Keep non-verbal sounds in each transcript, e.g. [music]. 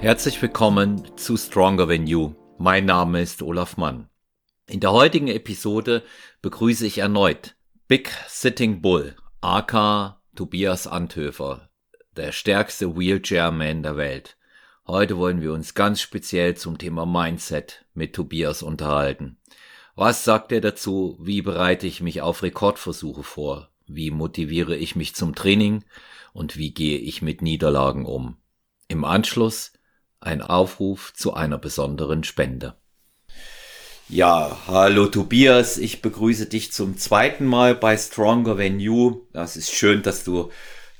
Herzlich willkommen zu Stronger Than You. Mein Name ist Olaf Mann. In der heutigen Episode begrüße ich erneut Big Sitting Bull, aka Tobias Anthöfer, der stärkste Wheelchair-Man der Welt. Heute wollen wir uns ganz speziell zum Thema Mindset mit Tobias unterhalten. Was sagt er dazu? Wie bereite ich mich auf Rekordversuche vor? Wie motiviere ich mich zum Training? Und wie gehe ich mit Niederlagen um? Im Anschluss ein Aufruf zu einer besonderen Spende. Ja, hallo Tobias, ich begrüße dich zum zweiten Mal bei Stronger Than You. Das ist schön, dass du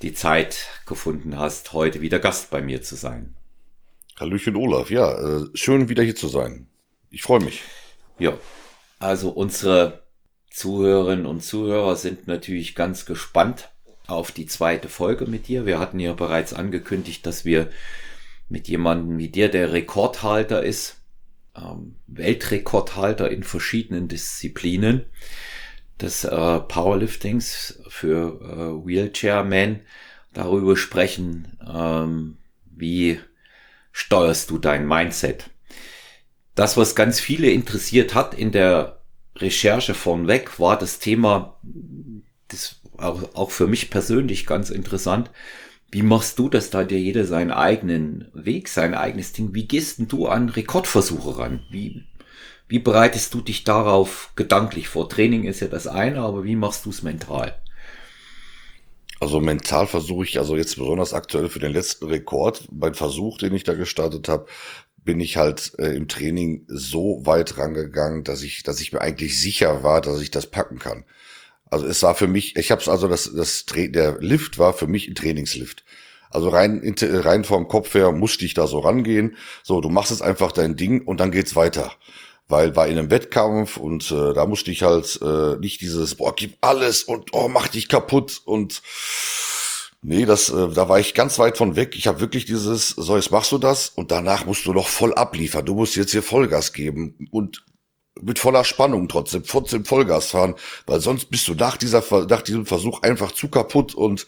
die Zeit gefunden hast, heute wieder Gast bei mir zu sein. Hallöchen Olaf, ja, äh, schön wieder hier zu sein. Ich freue mich. Ja, also unsere Zuhörerinnen und Zuhörer sind natürlich ganz gespannt auf die zweite Folge mit dir. Wir hatten ja bereits angekündigt, dass wir mit jemandem wie dir, der Rekordhalter ist, ähm, Weltrekordhalter in verschiedenen Disziplinen des äh, Powerliftings für äh, Wheelchairmen, darüber sprechen, ähm, wie steuerst du dein Mindset. Das, was ganz viele interessiert hat in der Recherche von weg, war das Thema, das auch, auch für mich persönlich ganz interessant, wie machst du das, da dir jeder seinen eigenen Weg, sein eigenes Ding? Wie gehst denn du an Rekordversuche ran? Wie, wie bereitest du dich darauf gedanklich vor? Training ist ja das eine, aber wie machst du es mental? Also mental versuche ich, also jetzt besonders aktuell für den letzten Rekord, beim Versuch, den ich da gestartet habe, bin ich halt äh, im Training so weit rangegangen, dass ich, dass ich mir eigentlich sicher war, dass ich das packen kann. Also es war für mich, ich habe es also das, das der Lift war für mich ein Trainingslift. Also rein rein vom Kopf her musste ich da so rangehen. So, du machst jetzt einfach dein Ding und dann geht's weiter. Weil war in einem Wettkampf und äh, da musste ich halt äh, nicht dieses boah gib alles und oh mach dich kaputt und nee, das äh, da war ich ganz weit von weg. Ich habe wirklich dieses so jetzt machst du das und danach musst du noch voll abliefern. Du musst jetzt hier Vollgas geben und mit voller Spannung trotzdem, trotzdem Vollgas fahren, weil sonst bist du nach dieser, nach diesem Versuch einfach zu kaputt und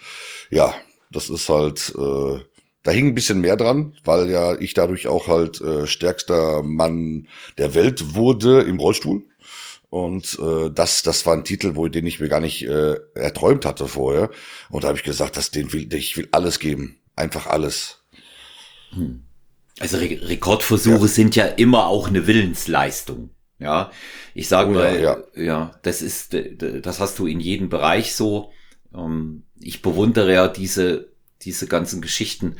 ja, das ist halt, äh, da hing ein bisschen mehr dran, weil ja ich dadurch auch halt äh, stärkster Mann der Welt wurde im Rollstuhl. Und äh, das, das war ein Titel, wo den ich mir gar nicht äh, erträumt hatte vorher. Und da habe ich gesagt, dass den will, ich will alles geben, einfach alles. Hm. Also Re Rekordversuche ja. sind ja immer auch eine Willensleistung. Ja, ich sage oh, mal, ja, ja. ja, das ist, das hast du in jedem Bereich so. Ähm, ich bewundere ja diese, diese ganzen Geschichten,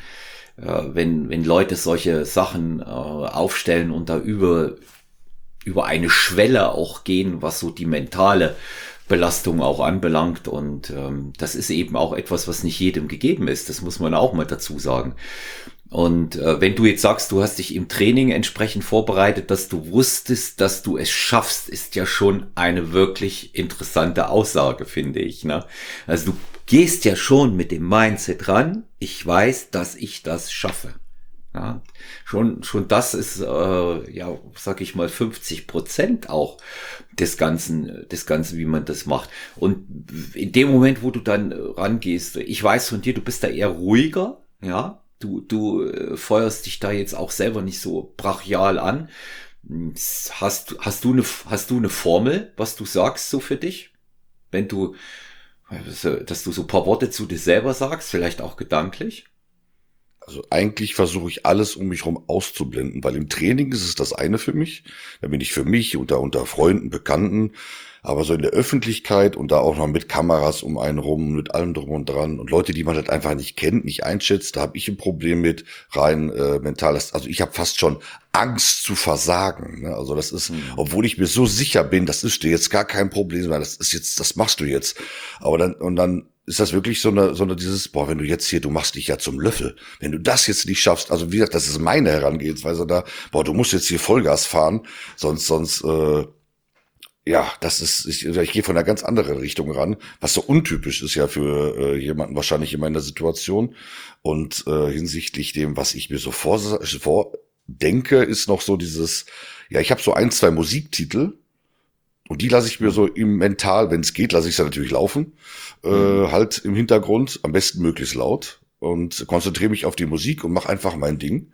äh, wenn, wenn Leute solche Sachen äh, aufstellen und da über, über eine Schwelle auch gehen, was so die mentale Belastung auch anbelangt. Und ähm, das ist eben auch etwas, was nicht jedem gegeben ist. Das muss man auch mal dazu sagen. Und äh, wenn du jetzt sagst, du hast dich im Training entsprechend vorbereitet, dass du wusstest, dass du es schaffst, ist ja schon eine wirklich interessante Aussage, finde ich. Ne? Also du gehst ja schon mit dem Mindset ran, ich weiß, dass ich das schaffe. Ja, schon, schon das ist, äh, ja, sag ich mal, 50 Prozent auch des Ganzen, des Ganzen, wie man das macht. Und in dem Moment, wo du dann rangehst, ich weiß von dir, du bist da eher ruhiger, ja, du, du äh, feuerst dich da jetzt auch selber nicht so brachial an. Hast, hast, du eine, hast du eine Formel, was du sagst so für dich? Wenn du, dass du so paar Worte zu dir selber sagst, vielleicht auch gedanklich? Also eigentlich versuche ich alles um mich herum auszublenden, weil im Training ist es das eine für mich. Da bin ich für mich unter, unter Freunden, Bekannten aber so in der Öffentlichkeit und da auch noch mit Kameras um einen rum, mit allem drum und dran und Leute, die man halt einfach nicht kennt, nicht einschätzt, da habe ich ein Problem mit rein äh, mental. Also ich habe fast schon Angst zu versagen. Ne? Also das ist, mhm. obwohl ich mir so sicher bin, das ist dir jetzt gar kein Problem, weil das ist jetzt, das machst du jetzt. Aber dann und dann ist das wirklich so eine, so eine dieses, boah, wenn du jetzt hier, du machst dich ja zum Löffel. Wenn du das jetzt nicht schaffst, also wie gesagt, das ist meine Herangehensweise da, boah, du musst jetzt hier Vollgas fahren, sonst, sonst, äh, ja, das ist, ich, ich gehe von einer ganz anderen Richtung ran, was so untypisch ist ja für äh, jemanden wahrscheinlich in meiner Situation. Und äh, hinsichtlich dem, was ich mir so vor, vordenke, ist noch so dieses, ja, ich habe so ein, zwei Musiktitel und die lasse ich mir so im Mental, wenn es geht, lasse ich sie natürlich laufen, äh, mhm. halt im Hintergrund, am besten möglichst laut und konzentriere mich auf die Musik und mache einfach mein Ding.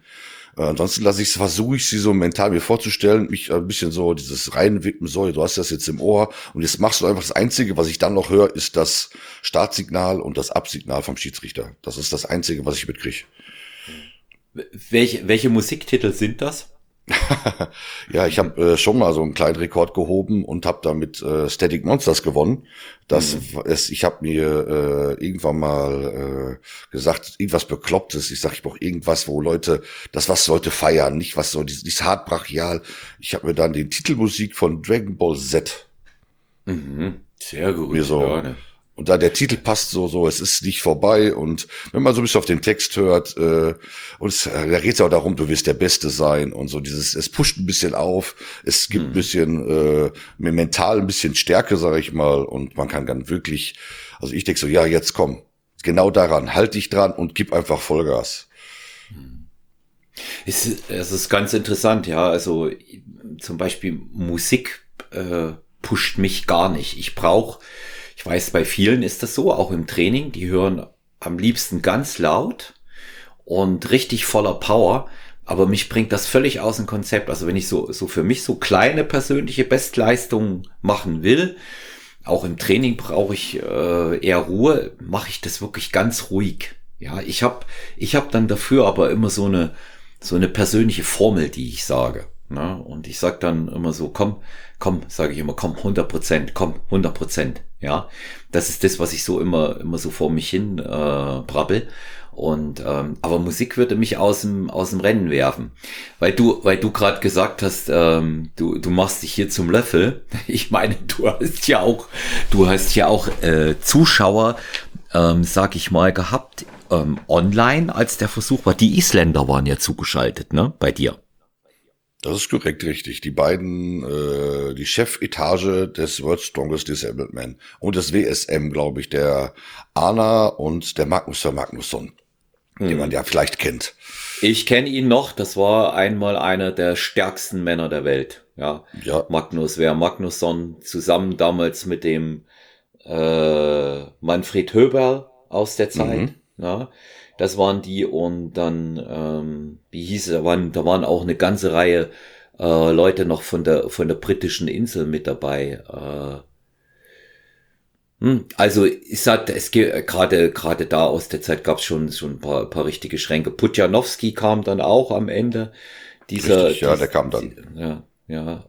Äh, ansonsten lasse ich versuche ich sie so mental mir vorzustellen, mich ein bisschen so dieses reinwippen soll. Du hast das jetzt im Ohr und jetzt machst du einfach das Einzige, was ich dann noch höre, ist das Startsignal und das Absignal vom Schiedsrichter. Das ist das Einzige, was ich mitkriege. Welche, welche Musiktitel sind das? Ja, ich habe äh, schon mal so einen kleinen Rekord gehoben und habe damit äh, Static Monsters gewonnen. Das mhm. ist, ich habe mir äh, irgendwann mal äh, gesagt, irgendwas Beklopptes. Ich sag, ich brauche irgendwas, wo Leute, das was Leute feiern, nicht was so dieses, dieses hart brachial. Ich habe mir dann die Titelmusik von Dragon Ball Z. Mhm. Sehr gut. Mir so, ja, ne? Und da der Titel passt so, so, es ist nicht vorbei. Und wenn man so ein bisschen auf den Text hört, äh, und es, äh, da geht es auch darum, du wirst der Beste sein und so dieses, es pusht ein bisschen auf, es gibt hm. ein bisschen äh, mental ein bisschen Stärke, sage ich mal, und man kann dann wirklich, also ich denke so, ja, jetzt komm, genau daran, halt dich dran und gib einfach Vollgas. Es ist, es ist ganz interessant, ja. Also zum Beispiel Musik äh, pusht mich gar nicht. Ich brauche ich weiß, bei vielen ist das so, auch im Training, die hören am liebsten ganz laut und richtig voller Power. Aber mich bringt das völlig aus dem Konzept. Also wenn ich so, so für mich so kleine persönliche Bestleistungen machen will, auch im Training brauche ich äh, eher Ruhe, mache ich das wirklich ganz ruhig. Ja, ich habe ich hab dann dafür aber immer so eine, so eine persönliche Formel, die ich sage. Ne? Und ich sag dann immer so, komm, komm, sage ich immer, komm, 100 Prozent, komm, 100 Prozent. Ja, das ist das, was ich so immer, immer so vor mich hin äh, brabbel. Und ähm, aber Musik würde mich aus dem aus dem Rennen werfen, weil du weil du gerade gesagt hast, ähm, du du machst dich hier zum Löffel. [laughs] Ich meine, du hast ja auch du hast ja auch äh, Zuschauer, ähm, sag ich mal, gehabt ähm, online, als der Versuch war. Die Isländer waren ja zugeschaltet, ne, bei dir. Das ist korrekt richtig. Die beiden, äh, die Chefetage des World Strongest Disabled Man und des WSM, glaube ich, der Anna und der Magnus Magnusson, hm. den man ja vielleicht kennt. Ich kenne ihn noch. Das war einmal einer der stärksten Männer der Welt. Ja, ja. Magnus wer Magnusson zusammen damals mit dem äh, Manfred Höber aus der Zeit. Mhm. Ja, das waren die und dann, ähm, wie hieß es, da waren, da waren auch eine ganze Reihe äh, Leute noch von der von der britischen Insel mit dabei. Äh, hm, also ich sagte, es geht gerade gerade da aus der Zeit gab es schon schon ein paar, paar richtige Schränke. Putjanowski kam dann auch am Ende. Dieser, Richtig, ja, der kam dann. Die, ja, ja.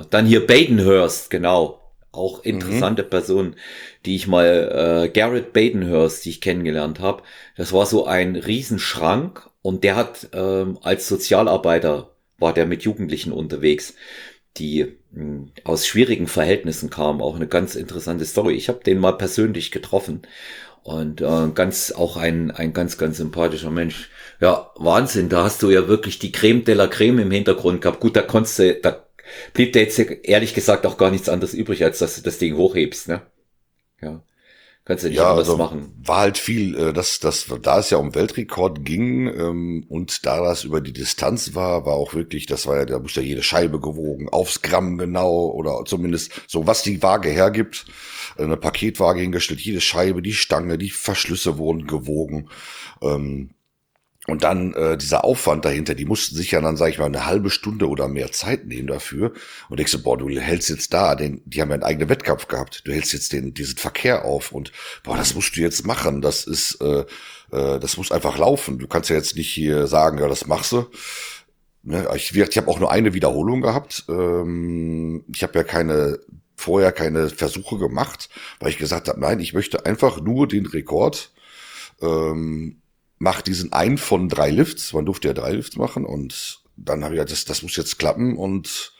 Äh, dann hier Badenhurst, genau auch interessante mhm. Person, die ich mal, äh, Garrett Badenhurst, die ich kennengelernt habe. Das war so ein Riesenschrank und der hat ähm, als Sozialarbeiter, war der mit Jugendlichen unterwegs, die mh, hm, aus schwierigen Verhältnissen kamen. Auch eine ganz interessante Story. Ich habe den mal persönlich getroffen und äh, ganz auch ein, ein ganz, ganz sympathischer Mensch. Ja, Wahnsinn, da hast du ja wirklich die Creme de la Creme im Hintergrund gehabt. Gut, da konntest du, da blieb dir jetzt ehrlich gesagt auch gar nichts anderes übrig, als dass du das Ding hochhebst, ne? Ja. Kannst du nicht ja, anders also machen. War halt viel, äh, das, das, da es ja um Weltrekord ging ähm, und da das über die Distanz war, war auch wirklich, das war ja, da muss ja jede Scheibe gewogen, aufs Gramm genau oder zumindest so, was die Waage hergibt. Eine Paketwaage hingestellt, jede Scheibe, die Stange, die Verschlüsse wurden gewogen. Ähm, und dann äh, dieser Aufwand dahinter, die mussten sich ja dann, sag ich mal, eine halbe Stunde oder mehr Zeit nehmen dafür. Und ich so, boah, du hältst jetzt da, den, die haben ja einen eigenen Wettkampf gehabt. Du hältst jetzt den, diesen Verkehr auf und boah, das musst du jetzt machen. Das ist, äh, äh, das muss einfach laufen. Du kannst ja jetzt nicht hier sagen, ja, das machst du. Ne, ich ich habe auch nur eine Wiederholung gehabt. Ähm, ich habe ja keine vorher keine Versuche gemacht, weil ich gesagt habe, nein, ich möchte einfach nur den Rekord ähm, macht diesen einen von drei Lifts. Man durfte ja drei Lifts machen und dann habe ich gesagt, das, das muss jetzt klappen und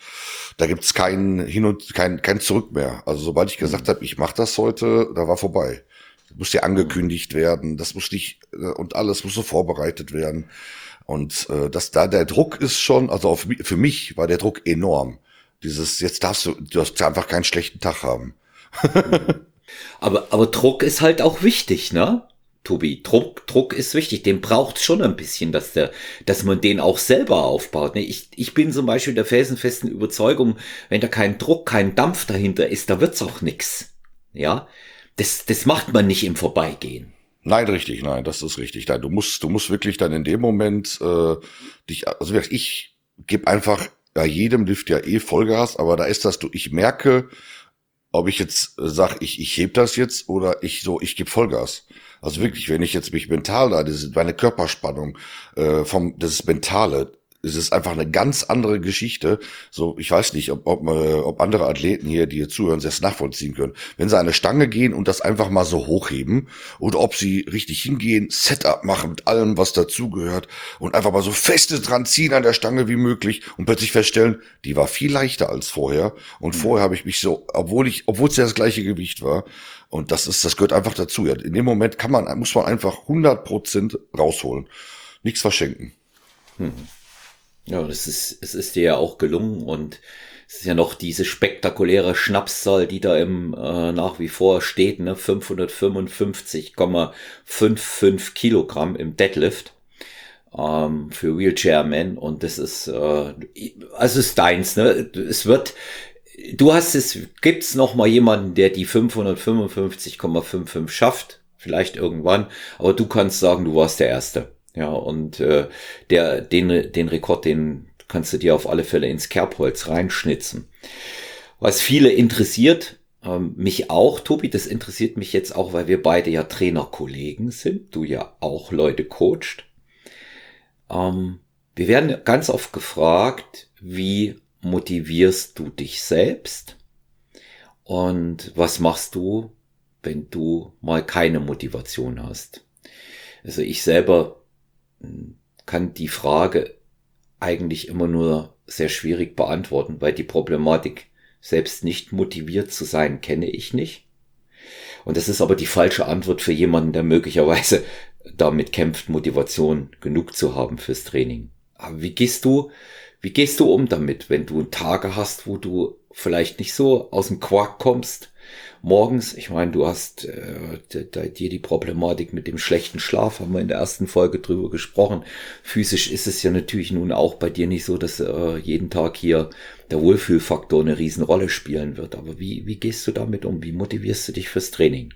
da gibt's kein Hin und kein, kein Zurück mehr. Also sobald ich gesagt habe, ich mache das heute, da war vorbei. Das muss ja angekündigt werden, das muss nicht äh, und alles muss so vorbereitet werden. Und äh, das da der Druck ist schon, also auf, für mich war der Druck enorm. Dieses jetzt darfst du, du darfst einfach keinen schlechten Tag haben. [laughs] aber aber Druck ist halt auch wichtig, ne? Tobi. Druck, Druck ist wichtig. Den braucht schon ein bisschen, dass der, dass man den auch selber aufbaut. Ne? Ich, ich bin zum Beispiel der felsenfesten Überzeugung, wenn da kein Druck, kein Dampf dahinter ist, da wird's auch nix. Ja, das, das macht man nicht im Vorbeigehen. Nein, richtig, nein, das ist richtig. Nein, du musst, du musst wirklich dann in dem Moment äh, dich, also ich gebe einfach ja jedem Lift ja eh Vollgas, aber da ist das, du, ich merke, ob ich jetzt sag, ich, ich heb das jetzt oder ich so, ich gebe Vollgas. Also wirklich, wenn ich jetzt mich mental da, das ist meine Körperspannung, äh, vom, das ist mentale, es ist einfach eine ganz andere Geschichte. So, ich weiß nicht, ob, ob, äh, ob andere Athleten hier, die hier zuhören, das nachvollziehen können. Wenn sie eine Stange gehen und das einfach mal so hochheben oder ob sie richtig hingehen, Setup machen mit allem, was dazugehört und einfach mal so feste dran ziehen an der Stange wie möglich und plötzlich feststellen, die war viel leichter als vorher. Und mhm. vorher habe ich mich so, obwohl ich, obwohl es ja das gleiche Gewicht war, und das ist, das gehört einfach dazu. Ja. In dem Moment kann man, muss man einfach 100 Prozent rausholen. Nichts verschenken. Mhm. Ja, das ist, es ist dir ja auch gelungen und es ist ja noch diese spektakuläre Schnapszahl, die da im äh, nach wie vor steht, ne, 555,55 Kilogramm im Deadlift ähm, für Wheelchairmen und das ist, äh, also ist deins, ne? Es wird, du hast es, gibt's noch mal jemanden, der die 555,55 schafft, vielleicht irgendwann, aber du kannst sagen, du warst der Erste. Ja, und äh, der, den, den Rekord, den kannst du dir auf alle Fälle ins Kerbholz reinschnitzen. Was viele interessiert, ähm, mich auch, Tobi, das interessiert mich jetzt auch, weil wir beide ja Trainerkollegen sind, du ja auch Leute coacht. Ähm, wir werden ganz oft gefragt, wie motivierst du dich selbst? Und was machst du, wenn du mal keine Motivation hast? Also ich selber kann die Frage eigentlich immer nur sehr schwierig beantworten, weil die Problematik selbst nicht motiviert zu sein, kenne ich nicht. Und das ist aber die falsche Antwort für jemanden, der möglicherweise damit kämpft, Motivation genug zu haben fürs Training. Aber wie gehst du, wie gehst du um damit, wenn du Tage hast, wo du vielleicht nicht so aus dem Quark kommst, morgens. Ich meine, du hast äh, dir die Problematik mit dem schlechten Schlaf, haben wir in der ersten Folge drüber gesprochen. Physisch ist es ja natürlich nun auch bei dir nicht so, dass äh, jeden Tag hier der Wohlfühlfaktor eine Riesenrolle spielen wird. Aber wie, wie gehst du damit um? Wie motivierst du dich fürs Training?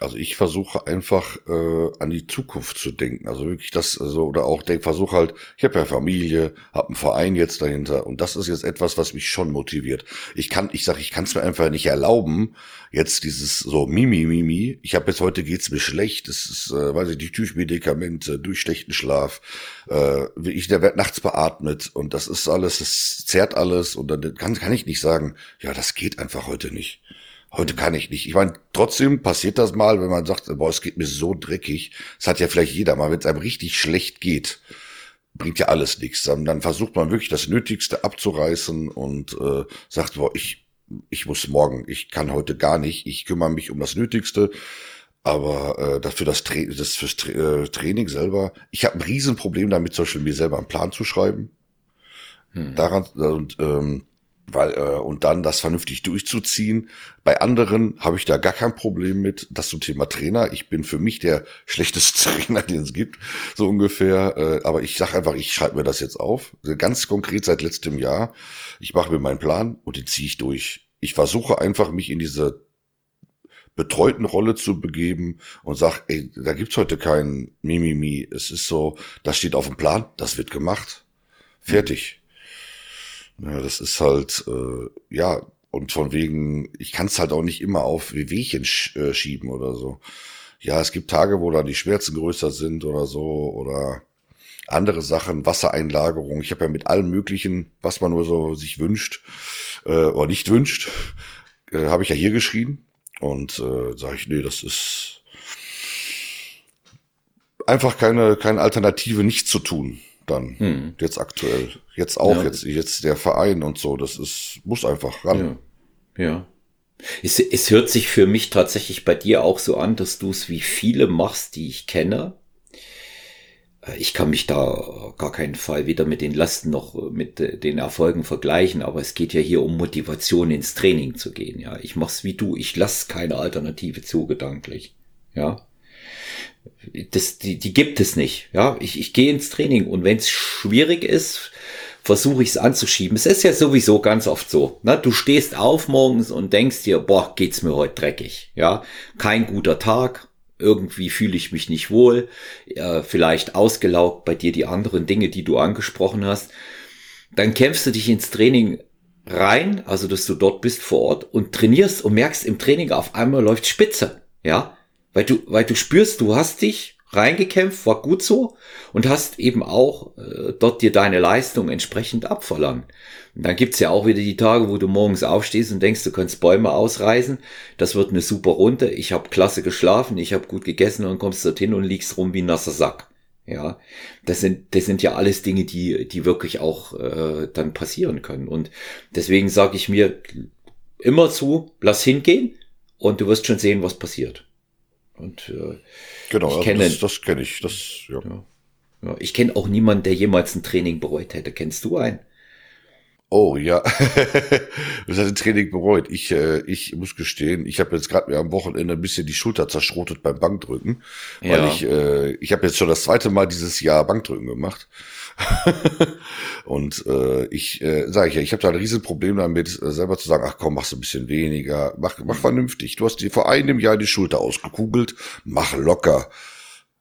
Also ich versuche einfach äh, an die Zukunft zu denken. Also wirklich das, also, oder auch denk, versuche halt, ich habe ja Familie, habe einen Verein jetzt dahinter und das ist jetzt etwas, was mich schon motiviert. Ich kann, ich sage, ich kann es mir einfach nicht erlauben, jetzt dieses so Mimi Mimi. Ich habe jetzt heute geht's mir schlecht, das ist, äh, weiß ich nicht, durch Medikamente, durch schlechten Schlaf. Äh, ich der wird nachts beatmet und das ist alles, das zerrt alles und dann kann kann ich nicht sagen, ja, das geht einfach heute nicht. Heute kann ich nicht. Ich meine, trotzdem passiert das mal, wenn man sagt, boah, es geht mir so dreckig. Das hat ja vielleicht jeder mal, wenn es einem richtig schlecht geht, bringt ja alles nichts. Dann, dann versucht man wirklich das Nötigste abzureißen und äh, sagt, boah, ich, ich muss morgen, ich kann heute gar nicht, ich kümmere mich um das Nötigste. Aber äh, dafür das, Tra das fürs Tra äh, Training selber, ich habe ein Riesenproblem damit, zum Beispiel mir selber einen Plan zu schreiben. Hm. Daran und ähm, weil äh, und dann das vernünftig durchzuziehen. Bei anderen habe ich da gar kein Problem mit. Das zum Thema Trainer. Ich bin für mich der schlechteste [laughs] Trainer, den es gibt, so ungefähr. Äh, aber ich sage einfach, ich schreibe mir das jetzt auf. Ganz konkret seit letztem Jahr. Ich mache mir meinen Plan und den ziehe ich durch. Ich versuche einfach, mich in diese betreuten Rolle zu begeben und sag, ey, da gibt's heute kein Mimimi. Es ist so, das steht auf dem Plan, das wird gemacht. Fertig. Ja, das ist halt, äh, ja, und von wegen, ich kann es halt auch nicht immer auf Wehwehchen sch äh, schieben oder so. Ja, es gibt Tage, wo da die Schmerzen größer sind oder so oder andere Sachen, Wassereinlagerung. Ich habe ja mit allem Möglichen, was man nur so sich wünscht äh, oder nicht wünscht, äh, habe ich ja hier geschrieben und äh, sage ich, nee, das ist einfach keine keine Alternative, nichts zu tun dann hm. jetzt aktuell. Jetzt auch, ja. jetzt, jetzt der Verein und so, das ist, muss einfach ran. Ja. ja. Es, es hört sich für mich tatsächlich bei dir auch so an, dass du es wie viele machst, die ich kenne. Äh, ich kann mich da gar keinen Fall weder mit den Lasten noch mit äh, den Erfolgen vergleichen, aber es geht ja hier um Motivation ins Training zu gehen. Ja, ich mach's wie du, ich lass keine Alternative zu gedanklich. Ja, das, die, die gibt es nicht. Ja, ich, ich gehe ins Training und wenn es schwierig ist, versuche ich es anzuschieben. Es ist ja sowieso ganz oft so. Ne? Du stehst auf morgens und denkst dir, boah, geht's mir heute dreckig. Ja, kein guter Tag. irgendwie fühle ich mich nicht wohl, äh, vielleicht ausgelaugt bei dir die anderen Dinge, die du angesprochen hast, dann kämpfst du dich ins Training rein, also dass du dort bist vor Ort und trainierst und merkst im Training auf einmal läuft Spitze, ja, weil du, weil du spürst, du hast dich reingekämpft, war gut so und hast eben auch äh, dort dir deine Leistung entsprechend abverlangt. Und dann gibt's ja auch wieder die Tage, wo du morgens aufstehst und denkst, du kannst Bäume ausreißen, das wird eine super Runde, ich habe klasse geschlafen, ich habe gut gegessen und kommst dorthin und liegst rum wie ein nasser Sack. Ja, das sind, das sind ja alles Dinge, die, die wirklich auch äh, dann passieren können. Und deswegen sage ich mir immer zu, lass hingehen und du wirst schon sehen, was passiert. Und äh, genau, ich kenne, das, das kenne ich. Das, ja. ja. ja ich kenne auch niemanden, der jemals ein Training bereut hätte. Kennst du einen? Oh ja, [laughs] das hat ein Training bereut. Ich, äh, ich muss gestehen, ich habe jetzt gerade mir am Wochenende ein bisschen die Schulter zerschrotet beim Bankdrücken, weil ja. ich, äh, ich habe jetzt schon das zweite Mal dieses Jahr Bankdrücken gemacht. [laughs] und äh, ich äh, sage ich ja, ich habe da ein Riesenproblem damit, äh, selber zu sagen, ach komm, machst du ein bisschen weniger, mach, mach vernünftig. Du hast dir vor einem Jahr die Schulter ausgekugelt, mach locker.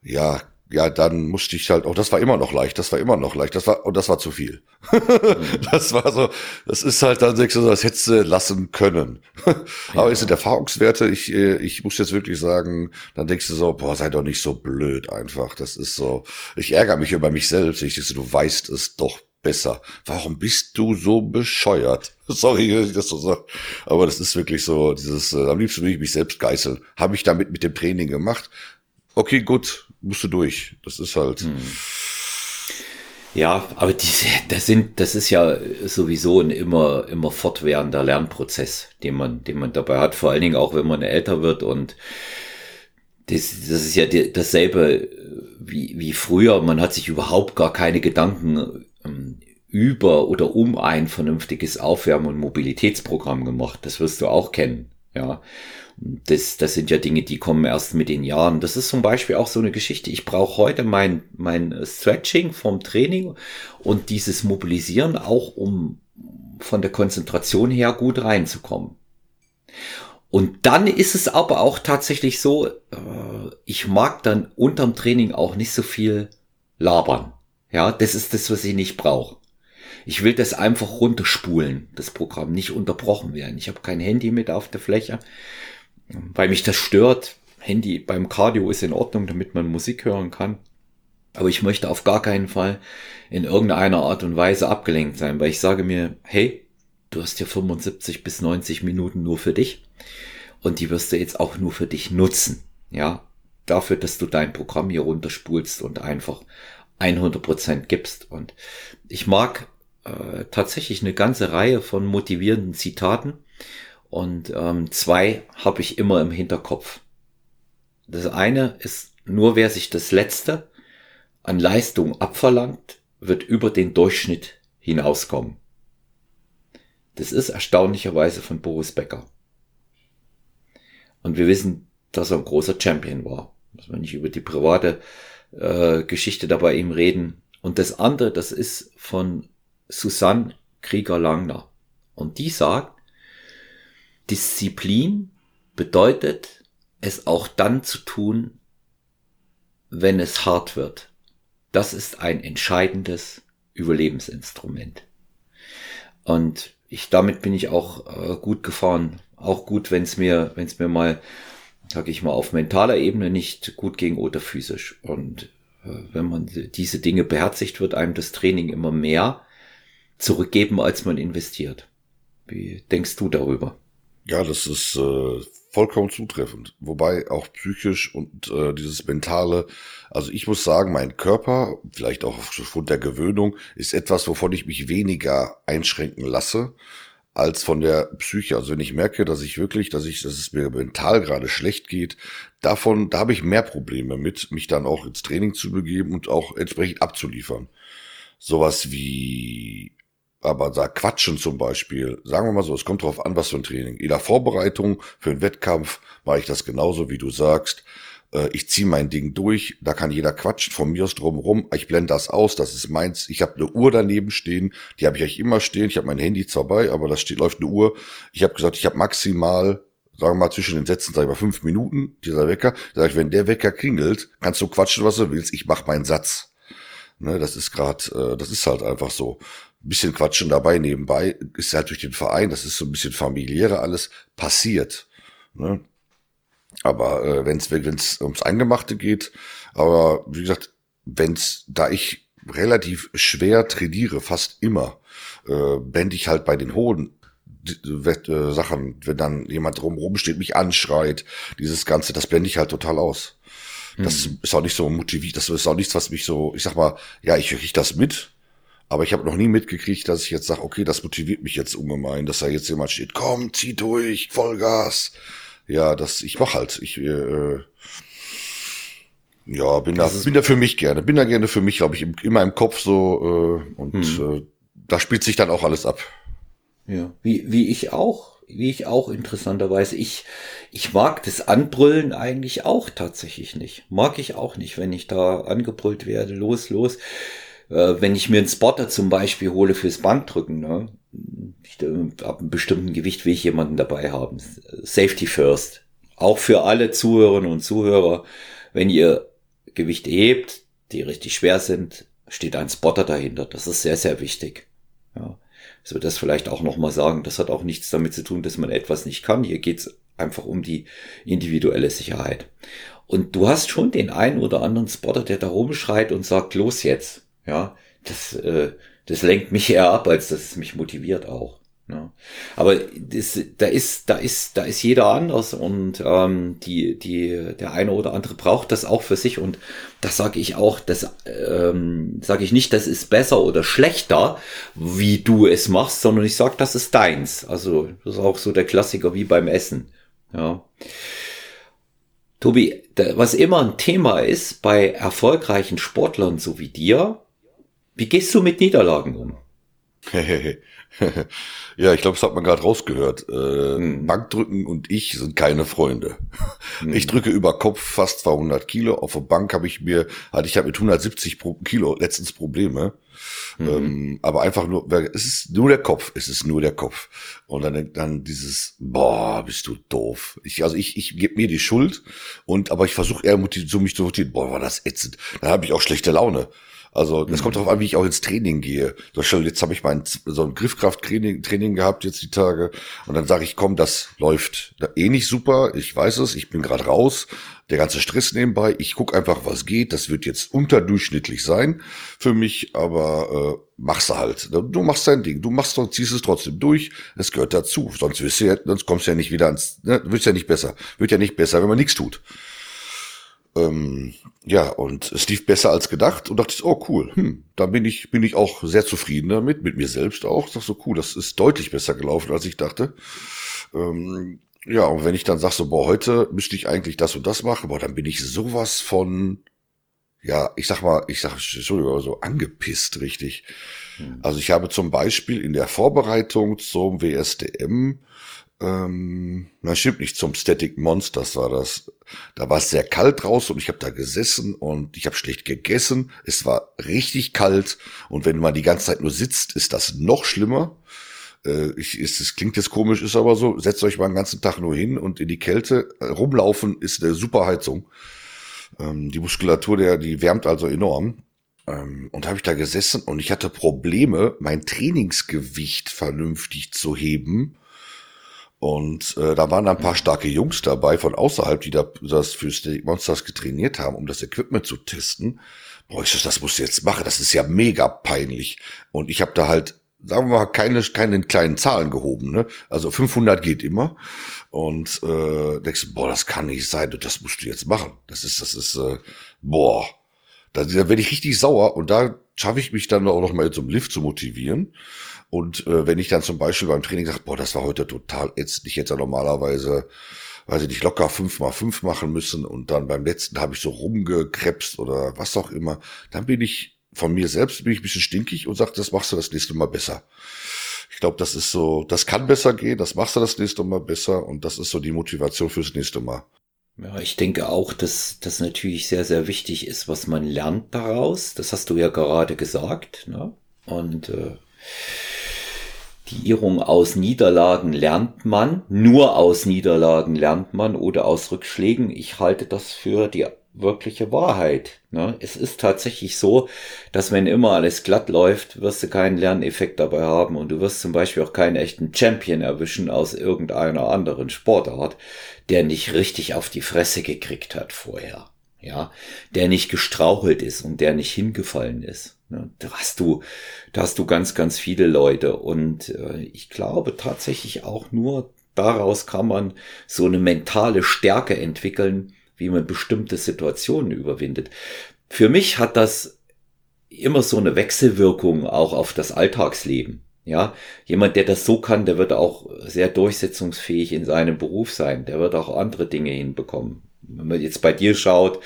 Ja, ja, dann musste ich halt auch, das war immer noch leicht, das war immer noch leicht, das war, und das war zu viel. [laughs] das war so, das ist halt dann, denkst du, das hättest du lassen können. [laughs] Aber es sind Erfahrungswerte, ich, äh, ich muss jetzt wirklich sagen, dann denkst du so, boah, sei doch nicht so blöd einfach. Das ist so, ich ärgere mich über mich selbst, ich denke, du weißt es doch besser. Warum bist du so bescheuert? [laughs] Sorry, dass ich das so sage. Aber das ist wirklich so, dieses, äh, am liebsten will ich mich selbst geißeln. Habe ich damit mit dem Training gemacht? Okay, gut, musst du durch. Das ist halt. Hm. Ja, aber diese, das sind, das ist ja sowieso ein immer, immer fortwährender Lernprozess, den man, den man dabei hat. Vor allen Dingen auch, wenn man älter wird und das, das ist ja dasselbe wie, wie früher. Man hat sich überhaupt gar keine Gedanken über oder um ein vernünftiges Aufwärmen- und Mobilitätsprogramm gemacht. Das wirst du auch kennen. Ja. Das, das sind ja Dinge, die kommen erst mit den Jahren. Das ist zum Beispiel auch so eine Geschichte. Ich brauche heute mein, mein Stretching vom Training und dieses Mobilisieren auch, um von der Konzentration her gut reinzukommen. Und dann ist es aber auch tatsächlich so, äh, ich mag dann unterm Training auch nicht so viel labern. Ja, das ist das, was ich nicht brauche. Ich will das einfach runterspulen, das Programm, nicht unterbrochen werden. Ich habe kein Handy mit auf der Fläche weil mich das stört. Handy beim Cardio ist in Ordnung, damit man Musik hören kann. Aber ich möchte auf gar keinen Fall in irgendeiner Art und Weise abgelenkt sein, weil ich sage mir, hey, du hast hier 75 bis 90 Minuten nur für dich und die wirst du jetzt auch nur für dich nutzen. Ja, dafür, dass du dein Programm hier runterspulst und einfach 100 Prozent gibst. Und ich mag äh, tatsächlich eine ganze Reihe von motivierenden Zitaten und ähm, zwei habe ich immer im Hinterkopf. Das eine ist, nur wer sich das letzte an Leistung abverlangt, wird über den Durchschnitt hinauskommen. Das ist erstaunlicherweise von Boris Becker. Und wir wissen, dass er ein großer Champion war. Muss man nicht über die private äh, Geschichte dabei ihm reden. Und das andere, das ist von Susanne Krieger-Langner. Und die sagt, Disziplin bedeutet, es auch dann zu tun, wenn es hart wird. Das ist ein entscheidendes Überlebensinstrument. Und ich, damit bin ich auch äh, gut gefahren. Auch gut, wenn es mir, wenn es mir mal, sag ich mal, auf mentaler Ebene nicht gut ging oder physisch. Und äh, wenn man diese Dinge beherzigt, wird einem das Training immer mehr zurückgeben, als man investiert. Wie denkst du darüber? Ja, das ist äh, vollkommen zutreffend. Wobei auch psychisch und äh, dieses mentale, also ich muss sagen, mein Körper, vielleicht auch aufgrund der Gewöhnung, ist etwas, wovon ich mich weniger einschränken lasse als von der Psyche. Also wenn ich merke, dass ich wirklich, dass ich, dass es mir mental gerade schlecht geht, davon, da habe ich mehr Probleme mit, mich dann auch ins Training zu begeben und auch entsprechend abzuliefern. Sowas wie aber da Quatschen zum Beispiel, sagen wir mal so, es kommt drauf an, was für ein Training. In der Vorbereitung für einen Wettkampf mache ich das genauso, wie du sagst. Äh, ich ziehe mein Ding durch, da kann jeder quatschen, von mir aus drumherum. Ich blende das aus, das ist meins. Ich habe eine Uhr daneben stehen, die habe ich eigentlich immer stehen. Ich habe mein Handy zwar bei, aber da steht, läuft eine Uhr. Ich habe gesagt, ich habe maximal sagen wir mal zwischen den Sätzen, sag ich mal, fünf Minuten, dieser Wecker, sag ich, wenn der Wecker klingelt, kannst du quatschen, was du willst, ich mach meinen Satz. Ne, das ist gerade, äh, das ist halt einfach so. Ein bisschen quatschen dabei nebenbei ist halt durch den Verein, das ist so ein bisschen familiärer alles passiert. Ne? Aber äh, wenn es wenn's ums Eingemachte geht, aber wie gesagt, wenn's, da ich relativ schwer trainiere, fast immer, äh, bände ich halt bei den hohen äh, Sachen, wenn dann jemand drumherum steht, mich anschreit, dieses Ganze, das blende ich halt total aus. Das mhm. ist auch nicht so motiviert, das ist auch nichts, was mich so, ich sag mal, ja, ich kriege das mit, aber ich habe noch nie mitgekriegt, dass ich jetzt sage, okay, das motiviert mich jetzt ungemein, dass da jetzt jemand steht, komm, zieh durch, Vollgas. Ja, das, ich mach halt, ich, äh, ja, bin da, bin da für mich gerne, bin da gerne für mich, glaube ich, immer im Kopf so äh, und hm. äh, da spielt sich dann auch alles ab. Ja, wie, wie ich auch, wie ich auch interessanterweise, ich, ich mag das Anbrüllen eigentlich auch tatsächlich nicht. Mag ich auch nicht, wenn ich da angebrüllt werde, los, los. Äh, wenn ich mir einen Spotter zum Beispiel hole fürs Bankdrücken, ne? Ich, ab einem bestimmten Gewicht will ich jemanden dabei haben. Safety first. Auch für alle Zuhörerinnen und Zuhörer, wenn ihr Gewichte hebt, die richtig schwer sind, steht ein Spotter dahinter. Das ist sehr, sehr wichtig. Ja so das vielleicht auch nochmal sagen. Das hat auch nichts damit zu tun, dass man etwas nicht kann. Hier geht's einfach um die individuelle Sicherheit. Und du hast schon den einen oder anderen Spotter, der da rumschreit und sagt, los jetzt. Ja, das, äh, das lenkt mich [laughs] eher ab, als dass es mich motiviert auch. Ja. Aber das, da ist, da ist, da ist jeder anders und ähm, die, die, der eine oder andere braucht das auch für sich und das sage ich auch, das ähm, sage ich nicht, das ist besser oder schlechter, wie du es machst, sondern ich sage, das ist deins. Also das ist auch so der Klassiker wie beim Essen. Ja. Tobi, was immer ein Thema ist bei erfolgreichen Sportlern so wie dir, wie gehst du mit Niederlagen um? [laughs] ja, ich glaube, das hat man gerade rausgehört. Äh, hm. Bankdrücken und ich sind keine Freunde. Hm. Ich drücke über Kopf fast 200 Kilo. Auf der Bank habe ich mir, hatte ich habe mit 170 Kilo letztens Probleme. Mhm. Ähm, aber einfach nur, es ist nur der Kopf, es ist nur der Kopf. Und dann, dann dieses, boah, bist du doof. Ich, also ich, ich gebe mir die Schuld und aber ich versuche eher so mich zu motivieren, boah, war das ätzend. Dann habe ich auch schlechte Laune. Also das mhm. kommt darauf an, wie ich auch ins Training gehe. Jetzt habe ich mein so ein Griffkraft-Training Training gehabt jetzt die Tage und dann sage ich, komm, das läuft eh nicht super. Ich weiß es, ich bin gerade raus. Der ganze Stress nebenbei. Ich guck einfach, was geht. Das wird jetzt unterdurchschnittlich sein für mich, aber äh, mach's halt. Du machst dein Ding. Du machst doch, ziehst es trotzdem durch. Es gehört dazu. Sonst wirst du ja, sonst kommst du ja nicht wieder ans, ne, wird's ja nicht besser. Wird ja nicht besser, wenn man nichts tut. Ähm, ja, und es lief besser als gedacht und dachte ich, oh cool, hm, da bin ich, bin ich auch sehr zufrieden damit, mit mir selbst auch. Sag so cool, das ist deutlich besser gelaufen, als ich dachte. Ähm, ja, und wenn ich dann sag so, boah, heute müsste ich eigentlich das und das machen, boah, dann bin ich sowas von, ja, ich sag mal, ich sag, Entschuldigung, so angepisst, richtig. Hm. Also ich habe zum Beispiel in der Vorbereitung zum WSDM ähm, na stimmt nicht, zum Static Monsters war das. Da war es sehr kalt draußen und ich habe da gesessen und ich habe schlecht gegessen. Es war richtig kalt und wenn man die ganze Zeit nur sitzt, ist das noch schlimmer. Äh, ich, ist, es klingt jetzt komisch, ist aber so. Setzt euch mal den ganzen Tag nur hin und in die Kälte äh, rumlaufen ist eine super Heizung. Ähm, die Muskulatur, der, die wärmt also enorm. Ähm, und habe ich da gesessen und ich hatte Probleme, mein Trainingsgewicht vernünftig zu heben und äh, da waren ein paar starke Jungs dabei von außerhalb, die da das für Static Monsters getrainiert haben, um das Equipment zu testen. Boah, ich so, das musst du jetzt machen, das ist ja mega peinlich. Und ich habe da halt, sagen wir mal, keine, keine kleinen Zahlen gehoben. Ne? Also 500 geht immer. Und äh, denkst du, boah, das kann nicht sein, das musst du jetzt machen. Das ist, das ist, äh, boah, da, da werde ich richtig sauer und da schaffe ich mich dann auch noch mal zum Lift zu motivieren. Und äh, wenn ich dann zum Beispiel beim Training sage, boah, das war heute total ätzend, ich hätte ja normalerweise, weiß ich nicht, locker fünf mal fünf machen müssen und dann beim letzten habe ich so rumgekrebst oder was auch immer, dann bin ich von mir selbst bin ich ein bisschen stinkig und sage, das machst du das nächste Mal besser. Ich glaube, das ist so, das kann besser gehen, das machst du das nächste Mal besser und das ist so die Motivation fürs nächste Mal. Ja, ich denke auch, dass das natürlich sehr, sehr wichtig ist, was man lernt daraus. Das hast du ja gerade gesagt. Ne? Und äh, die Irrung aus Niederlagen lernt man, nur aus Niederlagen lernt man oder aus Rückschlägen. Ich halte das für die wirkliche Wahrheit. Ne? Es ist tatsächlich so, dass wenn immer alles glatt läuft, wirst du keinen Lerneffekt dabei haben und du wirst zum Beispiel auch keinen echten Champion erwischen aus irgendeiner anderen Sportart, der nicht richtig auf die Fresse gekriegt hat vorher. Ja, der nicht gestrauchelt ist und der nicht hingefallen ist. Ne? Da hast du, da hast du ganz, ganz viele Leute und äh, ich glaube tatsächlich auch nur daraus kann man so eine mentale Stärke entwickeln, wie man bestimmte Situationen überwindet. Für mich hat das immer so eine Wechselwirkung auch auf das Alltagsleben. Ja, jemand, der das so kann, der wird auch sehr durchsetzungsfähig in seinem Beruf sein. Der wird auch andere Dinge hinbekommen. Wenn man jetzt bei dir schaut,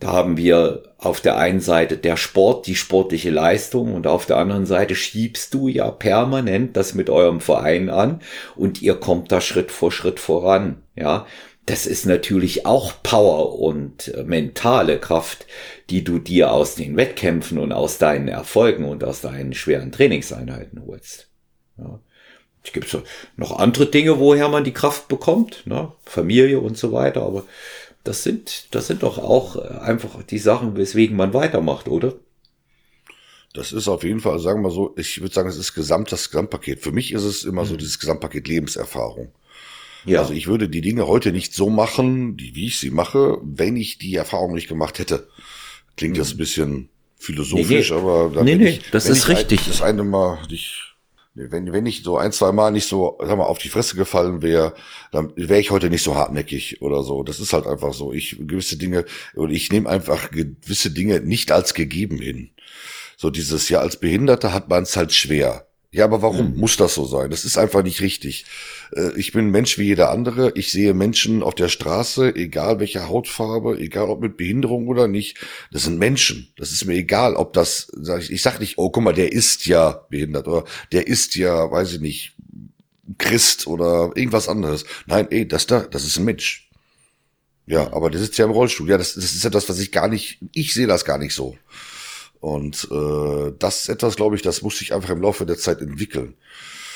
da haben wir auf der einen Seite der Sport, die sportliche Leistung und auf der anderen Seite schiebst du ja permanent das mit eurem Verein an und ihr kommt da Schritt vor Schritt voran. Ja, das ist natürlich auch Power und äh, mentale Kraft, die du dir aus den Wettkämpfen und aus deinen Erfolgen und aus deinen schweren Trainingseinheiten holst. Ja. Es gibt so noch andere Dinge, woher man die Kraft bekommt, ne? Familie und so weiter, aber das sind, das sind doch auch äh, einfach die Sachen, weswegen man weitermacht, oder? Das ist auf jeden Fall, sagen wir so, ich würde sagen, es ist gesamt das Gesamtpaket. Für mich ist es immer mhm. so dieses Gesamtpaket Lebenserfahrung. Ja. Also ich würde die Dinge heute nicht so machen, die, wie ich sie mache, wenn ich die Erfahrung nicht gemacht hätte. Klingt jetzt ein bisschen philosophisch, nee, nee. aber da nee, nee, ich, das ist richtig. das eine Mal nicht, wenn, wenn ich so ein, zwei Mal nicht so, sag mal, auf die Fresse gefallen wäre, dann wäre ich heute nicht so hartnäckig oder so. Das ist halt einfach so. Ich gewisse Dinge, und ich nehme einfach gewisse Dinge nicht als gegeben hin. So dieses, ja, als Behinderter hat man es halt schwer. Ja, aber warum mhm. muss das so sein? Das ist einfach nicht richtig. Äh, ich bin ein Mensch wie jeder andere. Ich sehe Menschen auf der Straße, egal welche Hautfarbe, egal ob mit Behinderung oder nicht. Das sind Menschen. Das ist mir egal, ob das, sag ich, ich sag nicht, oh, guck mal, der ist ja behindert oder der ist ja, weiß ich nicht, Christ oder irgendwas anderes. Nein, ey, das da, das ist ein Mensch. Ja, aber der sitzt ja im Rollstuhl. Ja, das, das ist ja das, was ich gar nicht, ich sehe das gar nicht so. Und äh, das ist etwas, glaube ich, das muss sich einfach im Laufe der Zeit entwickeln.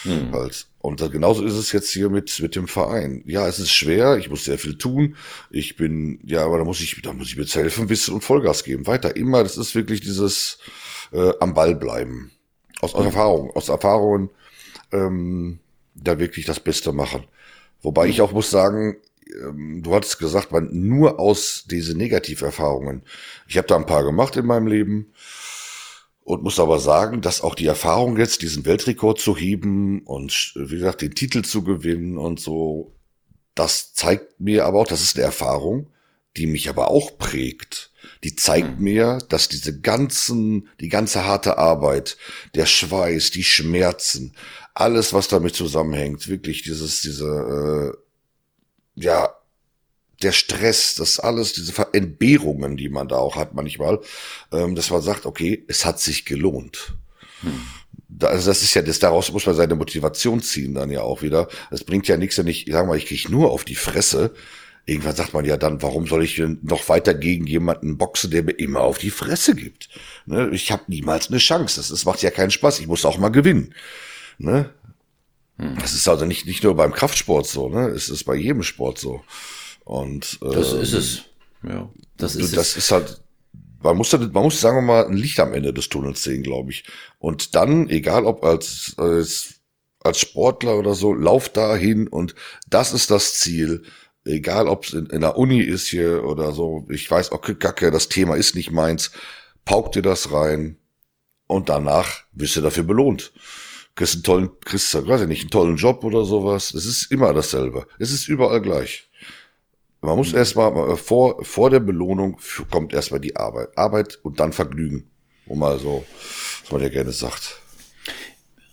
Hm. Halt. Und genauso ist es jetzt hier mit, mit dem Verein. Ja, es ist schwer, ich muss sehr viel tun. Ich bin, ja, aber da muss ich, da muss ich jetzt helfen, wissen und Vollgas geben. Weiter immer, das ist wirklich dieses äh, am Ball bleiben. Aus, aus hm. Erfahrung, aus Erfahrungen ähm, da wirklich das Beste machen. Wobei hm. ich auch muss sagen, ähm, du hattest gesagt, man nur aus diese Negativerfahrungen. Ich habe da ein paar gemacht in meinem Leben und muss aber sagen, dass auch die Erfahrung jetzt, diesen Weltrekord zu heben und wie gesagt, den Titel zu gewinnen und so, das zeigt mir aber auch, das ist eine Erfahrung, die mich aber auch prägt. Die zeigt mhm. mir, dass diese ganzen, die ganze harte Arbeit, der Schweiß, die Schmerzen, alles, was damit zusammenhängt, wirklich dieses, diese, äh, ja, der Stress, das alles, diese Entbehrungen, die man da auch hat manchmal, ähm, dass man sagt, okay, es hat sich gelohnt. Hm. Also das ist ja, das, daraus muss man seine Motivation ziehen dann ja auch wieder. Es bringt ja nichts, wenn ich, sag mal, ich krieg nur auf die Fresse. Irgendwann sagt man ja dann, warum soll ich noch weiter gegen jemanden boxen, der mir immer auf die Fresse gibt? Ne? Ich habe niemals eine Chance. Das, das macht ja keinen Spaß. Ich muss auch mal gewinnen. Ne? Hm. Das ist also nicht, nicht nur beim Kraftsport so, ne? Es ist bei jedem Sport so. Und äh, das ist es. Ja, das ist das es. ist halt man muss, man muss, sagen wir mal, ein Licht am Ende des Tunnels sehen, glaube ich. Und dann, egal ob als, als, als Sportler oder so, lauf da hin und das ist das Ziel. Egal ob es in, in der Uni ist hier oder so. Ich weiß, okay, Gacke, das Thema ist nicht meins. Pauk dir das rein und danach wirst du dafür belohnt. Kriegst einen tollen, kriegst, weiß ich nicht, einen tollen Job oder sowas. Es ist immer dasselbe. Es ist überall gleich. Man muss erstmal, äh, vor, vor der Belohnung kommt erstmal die Arbeit. Arbeit und dann Vergnügen. Um mal so, was man ja gerne sagt.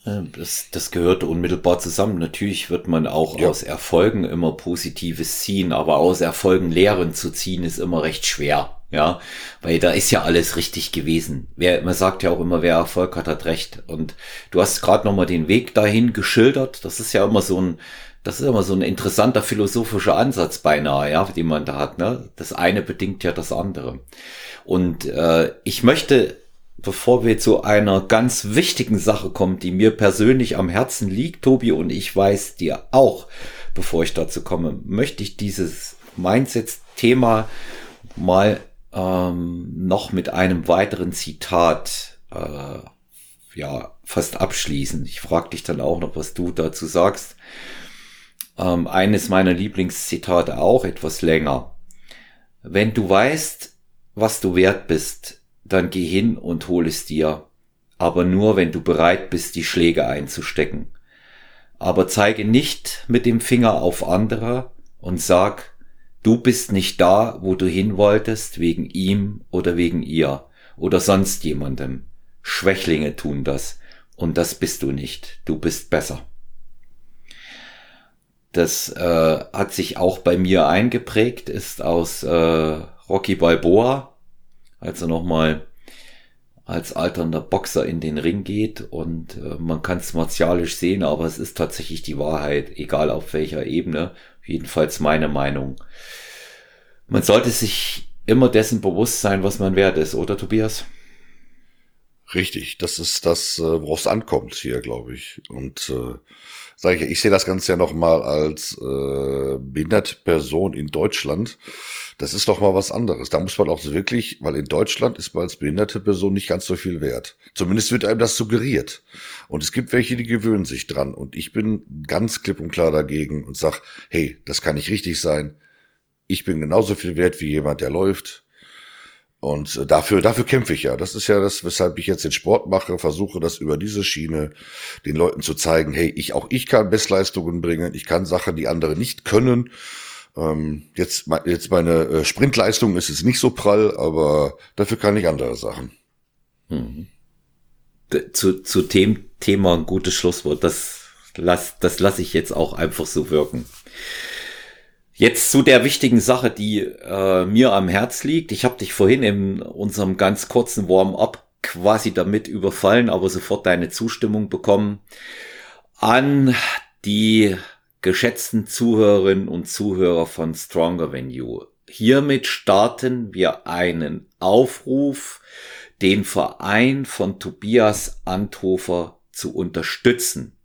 Äh, das, das gehört unmittelbar zusammen. Natürlich wird man auch ja. aus Erfolgen immer Positives ziehen, aber aus Erfolgen Lehren zu ziehen ist immer recht schwer. Ja, weil da ist ja alles richtig gewesen. Wer, man sagt ja auch immer, wer Erfolg hat, hat recht. Und du hast gerade nochmal den Weg dahin geschildert. Das ist ja immer so ein, das ist immer so ein interessanter philosophischer Ansatz beinahe, ja, den man da hat. Ne? Das eine bedingt ja das andere. Und äh, ich möchte bevor wir zu einer ganz wichtigen Sache kommen, die mir persönlich am Herzen liegt, Tobi, und ich weiß dir auch, bevor ich dazu komme, möchte ich dieses Mindset-Thema mal ähm, noch mit einem weiteren Zitat äh, ja fast abschließen. Ich frage dich dann auch noch, was du dazu sagst. Ähm, eines meiner Lieblingszitate auch etwas länger. Wenn du weißt, was du wert bist, dann geh hin und hol es dir. Aber nur, wenn du bereit bist, die Schläge einzustecken. Aber zeige nicht mit dem Finger auf andere und sag, du bist nicht da, wo du hin wolltest, wegen ihm oder wegen ihr oder sonst jemandem. Schwächlinge tun das. Und das bist du nicht. Du bist besser. Das äh, hat sich auch bei mir eingeprägt, ist aus äh, Rocky Balboa, als er nochmal als alternder Boxer in den Ring geht und äh, man kann es martialisch sehen, aber es ist tatsächlich die Wahrheit, egal auf welcher Ebene, jedenfalls meine Meinung. Man sollte sich immer dessen bewusst sein, was man wert ist, oder Tobias? Richtig, das ist das, äh, worauf es ankommt hier, glaube ich. Und äh, sage ich, ich sehe das Ganze ja nochmal als äh, behinderte Person in Deutschland. Das ist doch mal was anderes. Da muss man auch wirklich, weil in Deutschland ist man als behinderte Person nicht ganz so viel wert. Zumindest wird einem das suggeriert. Und es gibt welche, die gewöhnen sich dran. Und ich bin ganz klipp und klar dagegen und sag, hey, das kann nicht richtig sein. Ich bin genauso viel wert wie jemand, der läuft und äh, dafür, dafür kämpfe ich ja. Das ist ja das, weshalb ich jetzt den Sport mache, versuche das über diese Schiene den Leuten zu zeigen, hey, ich, auch ich kann Bestleistungen bringen, ich kann Sachen, die andere nicht können. Ähm, jetzt, jetzt meine äh, Sprintleistung ist jetzt nicht so prall, aber dafür kann ich andere Sachen. Mhm. Zu, zu dem Thema ein gutes Schlusswort. Das lass, das lasse ich jetzt auch einfach so wirken. Jetzt zu der wichtigen Sache, die äh, mir am Herz liegt. Ich habe dich vorhin in unserem ganz kurzen Warm-up quasi damit überfallen, aber sofort deine Zustimmung bekommen an die geschätzten Zuhörerinnen und Zuhörer von Stronger Venue. Hiermit starten wir einen Aufruf, den Verein von Tobias Anthofer zu unterstützen.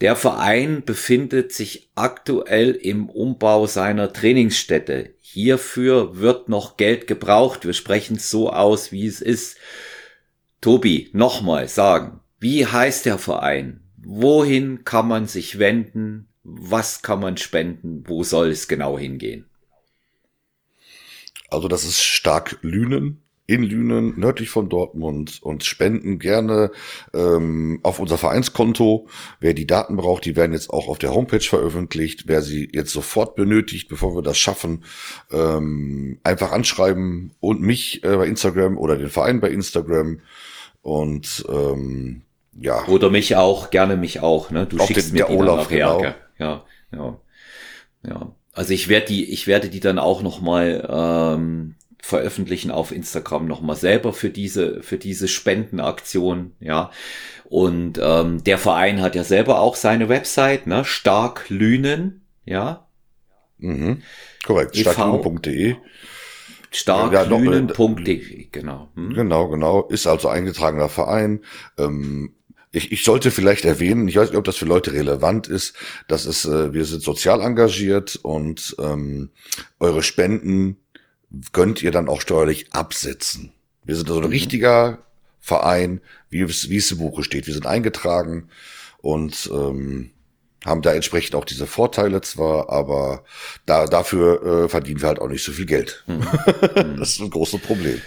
Der Verein befindet sich aktuell im Umbau seiner Trainingsstätte. Hierfür wird noch Geld gebraucht. Wir sprechen so aus, wie es ist. Tobi, nochmal sagen, wie heißt der Verein? Wohin kann man sich wenden? Was kann man spenden? Wo soll es genau hingehen? Also das ist stark Lünen in Lünen, nördlich von Dortmund und spenden gerne ähm, auf unser Vereinskonto. Wer die Daten braucht, die werden jetzt auch auf der Homepage veröffentlicht. Wer sie jetzt sofort benötigt, bevor wir das schaffen, ähm, einfach anschreiben und mich äh, bei Instagram oder den Verein bei Instagram und ähm, ja. Oder mich auch, gerne mich auch. Ne? Du schickst den, mir die Olaf. Genau. Ja, ja, ja. Also ich werde die, ich werde die dann auch noch mal ähm, veröffentlichen auf Instagram nochmal selber für diese, für diese Spendenaktion, ja. Und ähm, der Verein hat ja selber auch seine Website, ne? Stark Lünen, ja. Mhm. Korrekt, e starklünen.de. Starklünen.de, ja, genau. Hm? Genau, genau. Ist also eingetragener Verein. Ähm, ich, ich sollte vielleicht erwähnen, ich weiß nicht, ob das für Leute relevant ist, dass es, äh, wir sind sozial engagiert und ähm, eure Spenden könnt ihr dann auch steuerlich absetzen. Wir sind also ein mhm. richtiger Verein, wie es, wie es im Buche steht. Wir sind eingetragen und ähm, haben da entsprechend auch diese Vorteile zwar, aber da, dafür äh, verdienen wir halt auch nicht so viel Geld. Mhm. [laughs] das ist ein großes Problem.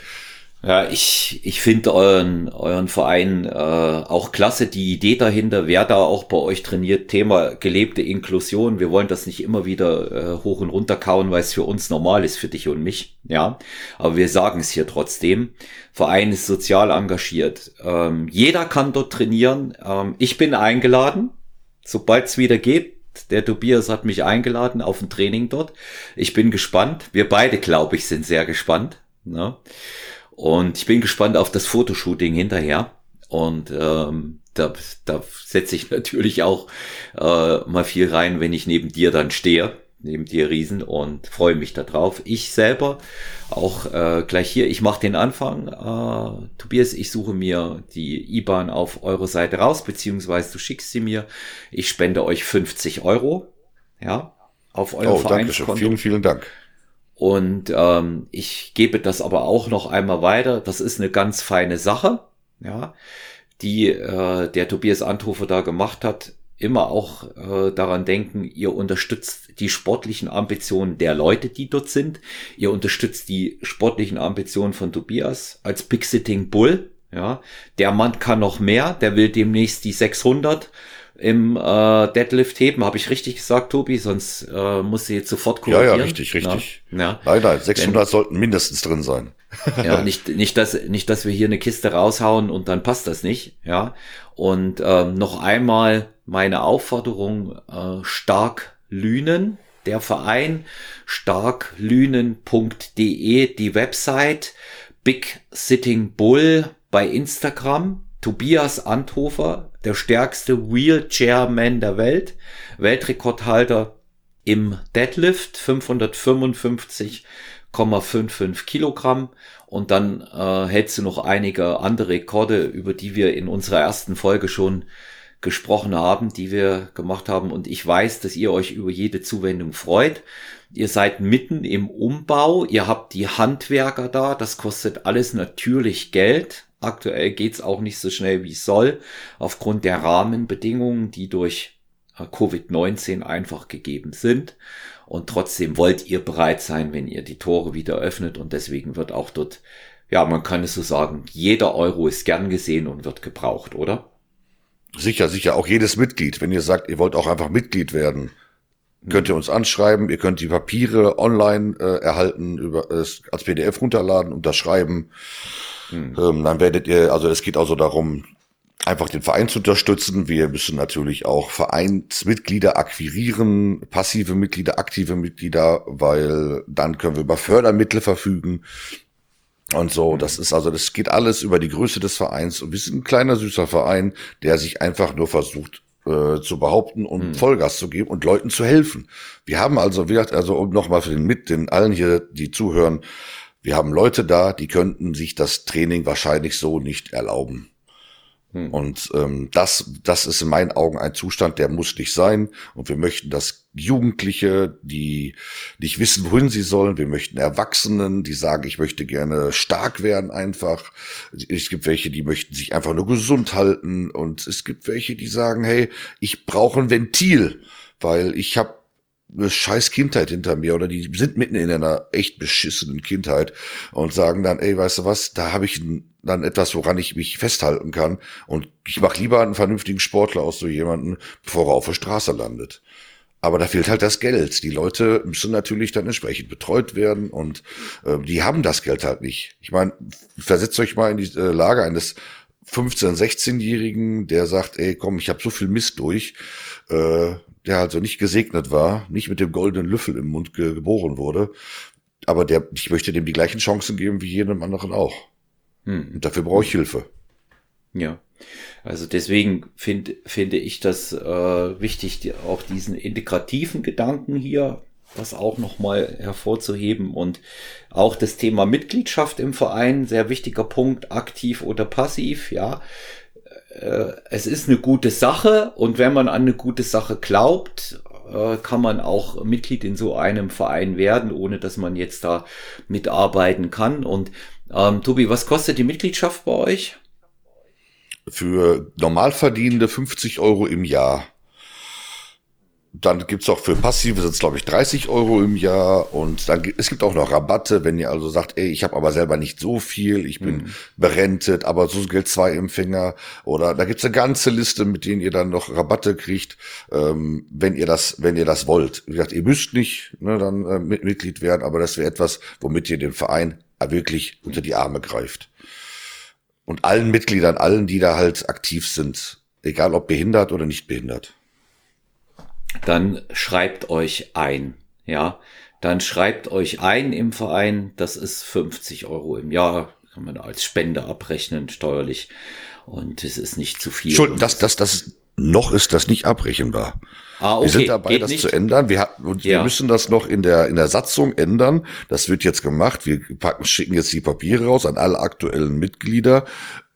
Ja, ich, ich finde euren, euren Verein äh, auch klasse. Die Idee dahinter, wer da auch bei euch trainiert, Thema gelebte Inklusion. Wir wollen das nicht immer wieder äh, hoch und runter kauen, weil es für uns normal ist, für dich und mich. Ja, aber wir sagen es hier trotzdem. Verein ist sozial engagiert. Ähm, jeder kann dort trainieren. Ähm, ich bin eingeladen, sobald es wieder geht. Der Tobias hat mich eingeladen auf ein Training dort. Ich bin gespannt. Wir beide, glaube ich, sind sehr gespannt. Ne? Und ich bin gespannt auf das Fotoshooting hinterher. Und ähm, da, da setze ich [laughs] natürlich auch äh, mal viel rein, wenn ich neben dir dann stehe. neben dir Riesen und freue mich darauf. Ich selber auch äh, gleich hier, ich mache den Anfang. Äh, Tobias, ich suche mir die IBAN auf eure Seite raus, beziehungsweise du schickst sie mir. Ich spende euch 50 Euro, ja, auf euer oh, Vereinskonto. Vielen, vielen Dank. Und ähm, ich gebe das aber auch noch einmal weiter. Das ist eine ganz feine Sache, ja, die äh, der Tobias Anthofer da gemacht hat immer auch äh, daran denken, ihr unterstützt die sportlichen Ambitionen der Leute, die dort sind. Ihr unterstützt die sportlichen Ambitionen von Tobias als Big Sitting Bull. Ja, der Mann kann noch mehr. Der will demnächst die 600 im äh, Deadlift heben. Habe ich richtig gesagt, Tobi? Sonst äh, muss sie jetzt sofort korrigieren. Ja, ja, richtig, richtig. Ja, ja. Nein, nein, 600 Wenn, sollten mindestens drin sein. [laughs] ja, nicht, nicht, dass, nicht, dass wir hier eine Kiste raushauen und dann passt das nicht. Ja, und ähm, noch einmal meine Aufforderung, äh, stark lünen. Der Verein starklünen.de, die Website, Big Sitting Bull bei Instagram, Tobias Anthofer, der stärkste Wheelchairman der Welt, Weltrekordhalter im Deadlift, 555,55 Kilogramm. Und dann äh, hältst du noch einige andere Rekorde, über die wir in unserer ersten Folge schon gesprochen haben, die wir gemacht haben. Und ich weiß, dass ihr euch über jede Zuwendung freut. Ihr seid mitten im Umbau. Ihr habt die Handwerker da. Das kostet alles natürlich Geld. Aktuell geht's auch nicht so schnell, wie es soll, aufgrund der Rahmenbedingungen, die durch äh, Covid-19 einfach gegeben sind. Und trotzdem wollt ihr bereit sein, wenn ihr die Tore wieder öffnet. Und deswegen wird auch dort, ja, man kann es so sagen, jeder Euro ist gern gesehen und wird gebraucht, oder? Sicher, sicher. Auch jedes Mitglied. Wenn ihr sagt, ihr wollt auch einfach Mitglied werden, könnt ihr uns anschreiben. Ihr könnt die Papiere online äh, erhalten, über, äh, als PDF runterladen, unterschreiben. Mhm. Ähm, dann werdet ihr, also es geht also darum, einfach den Verein zu unterstützen. Wir müssen natürlich auch Vereinsmitglieder akquirieren, passive Mitglieder, aktive Mitglieder, weil dann können wir über Fördermittel verfügen. Und so, mhm. das ist also, das geht alles über die Größe des Vereins. Und wir sind ein kleiner, süßer Verein, der sich einfach nur versucht, äh, zu behaupten und mhm. Vollgas zu geben und Leuten zu helfen. Wir haben also, wie gesagt, also um nochmal für den mit, den allen hier, die zuhören, wir haben Leute da, die könnten sich das Training wahrscheinlich so nicht erlauben. Hm. Und ähm, das, das ist in meinen Augen ein Zustand, der muss nicht sein. Und wir möchten, dass Jugendliche, die nicht wissen, wohin sie sollen, wir möchten Erwachsenen, die sagen, ich möchte gerne stark werden einfach. Es gibt welche, die möchten sich einfach nur gesund halten. Und es gibt welche, die sagen, hey, ich brauche ein Ventil, weil ich habe eine scheiß Kindheit hinter mir oder die sind mitten in einer echt beschissenen Kindheit und sagen dann, ey, weißt du was, da habe ich dann etwas, woran ich mich festhalten kann und ich mache lieber einen vernünftigen Sportler aus so jemanden, bevor er auf der Straße landet. Aber da fehlt halt das Geld. Die Leute müssen natürlich dann entsprechend betreut werden und äh, die haben das Geld halt nicht. Ich meine, versetzt euch mal in die äh, Lage eines 15-, 16-Jährigen, der sagt, ey, komm, ich habe so viel Mist durch, äh, der also nicht gesegnet war, nicht mit dem goldenen Löffel im Mund ge geboren wurde, aber der, ich möchte dem die gleichen Chancen geben wie jedem anderen auch. Hm. Und dafür brauche ich Hilfe. Ja. Also deswegen finde finde ich das äh, wichtig, die, auch diesen integrativen Gedanken hier, das auch nochmal hervorzuheben und auch das Thema Mitgliedschaft im Verein, sehr wichtiger Punkt, aktiv oder passiv, ja äh, es ist eine gute Sache und wenn man an eine gute Sache glaubt, äh, kann man auch Mitglied in so einem Verein werden, ohne dass man jetzt da mitarbeiten kann. Und ähm, Tobi, was kostet die Mitgliedschaft bei euch? Für Normalverdienende 50 Euro im Jahr. Dann gibt's auch für Passive sind es, glaube ich, 30 Euro im Jahr. Und dann es gibt auch noch Rabatte, wenn ihr also sagt, ey, ich habe aber selber nicht so viel, ich bin mhm. berentet, aber so gilt zwei Empfänger. Oder da gibt's eine ganze Liste, mit denen ihr dann noch Rabatte kriegt, ähm, wenn ihr das, wenn ihr das wollt. Wie gesagt, ihr müsst nicht ne, dann äh, Mitglied werden, aber das wäre etwas, womit ihr den Verein wirklich unter die Arme greift. Und allen Mitgliedern, allen, die da halt aktiv sind, egal ob behindert oder nicht behindert dann schreibt euch ein, ja. Dann schreibt euch ein im Verein, das ist 50 Euro im Jahr, kann man als Spende abrechnen, steuerlich. Und es ist nicht zu viel. Entschuldigung, das, das, das, noch ist das nicht abrechenbar. Ah, okay. Wir sind dabei, Geht das nicht. zu ändern. Wir, und ja. wir müssen das noch in der, in der Satzung ändern. Das wird jetzt gemacht. Wir packen, schicken jetzt die Papiere raus an alle aktuellen Mitglieder,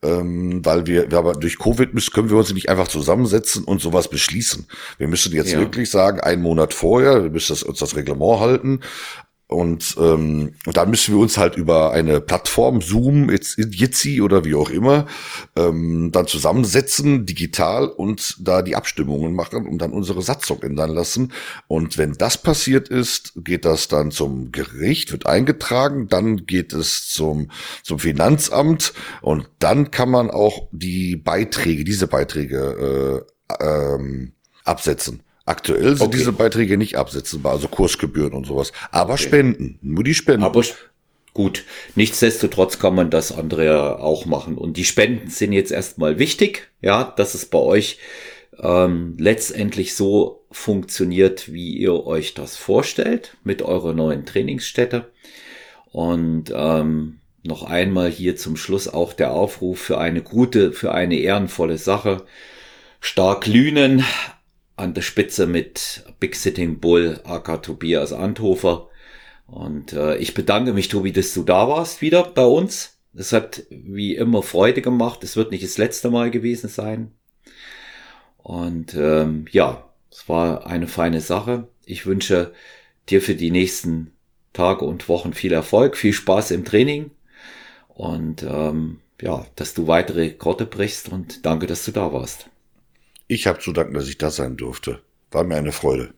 ähm, weil wir, wir aber durch Covid müssen, können wir uns nicht einfach zusammensetzen und sowas beschließen. Wir müssen jetzt ja. wirklich sagen, einen Monat vorher, wir müssen das, uns das Reglement halten. Und, ähm, dann müssen wir uns halt über eine Plattform, Zoom, Jitsi oder wie auch immer, ähm, dann zusammensetzen, digital und da die Abstimmungen machen und dann unsere Satzung ändern lassen. Und wenn das passiert ist, geht das dann zum Gericht, wird eingetragen, dann geht es zum, zum Finanzamt und dann kann man auch die Beiträge, diese Beiträge äh, ähm, absetzen. Aktuell sind okay. diese Beiträge nicht absetzbar, also Kursgebühren und sowas. Aber okay. Spenden, nur die Spenden. Aber gut, nichtsdestotrotz kann man das andere auch machen. Und die Spenden sind jetzt erstmal wichtig, ja, dass es bei euch ähm, letztendlich so funktioniert, wie ihr euch das vorstellt, mit eurer neuen Trainingsstätte. Und ähm, noch einmal hier zum Schluss auch der Aufruf für eine gute, für eine ehrenvolle Sache. Stark Lünen, an der Spitze mit Big Sitting Bull, aka Tobias Anthofer. Und äh, ich bedanke mich, Tobi, dass du da warst wieder bei uns. Es hat wie immer Freude gemacht. Es wird nicht das letzte Mal gewesen sein. Und ähm, ja, es war eine feine Sache. Ich wünsche dir für die nächsten Tage und Wochen viel Erfolg, viel Spaß im Training und ähm, ja, dass du weitere Rekorde brichst und danke, dass du da warst. Ich habe zu danken, dass ich da sein durfte. War mir eine Freude.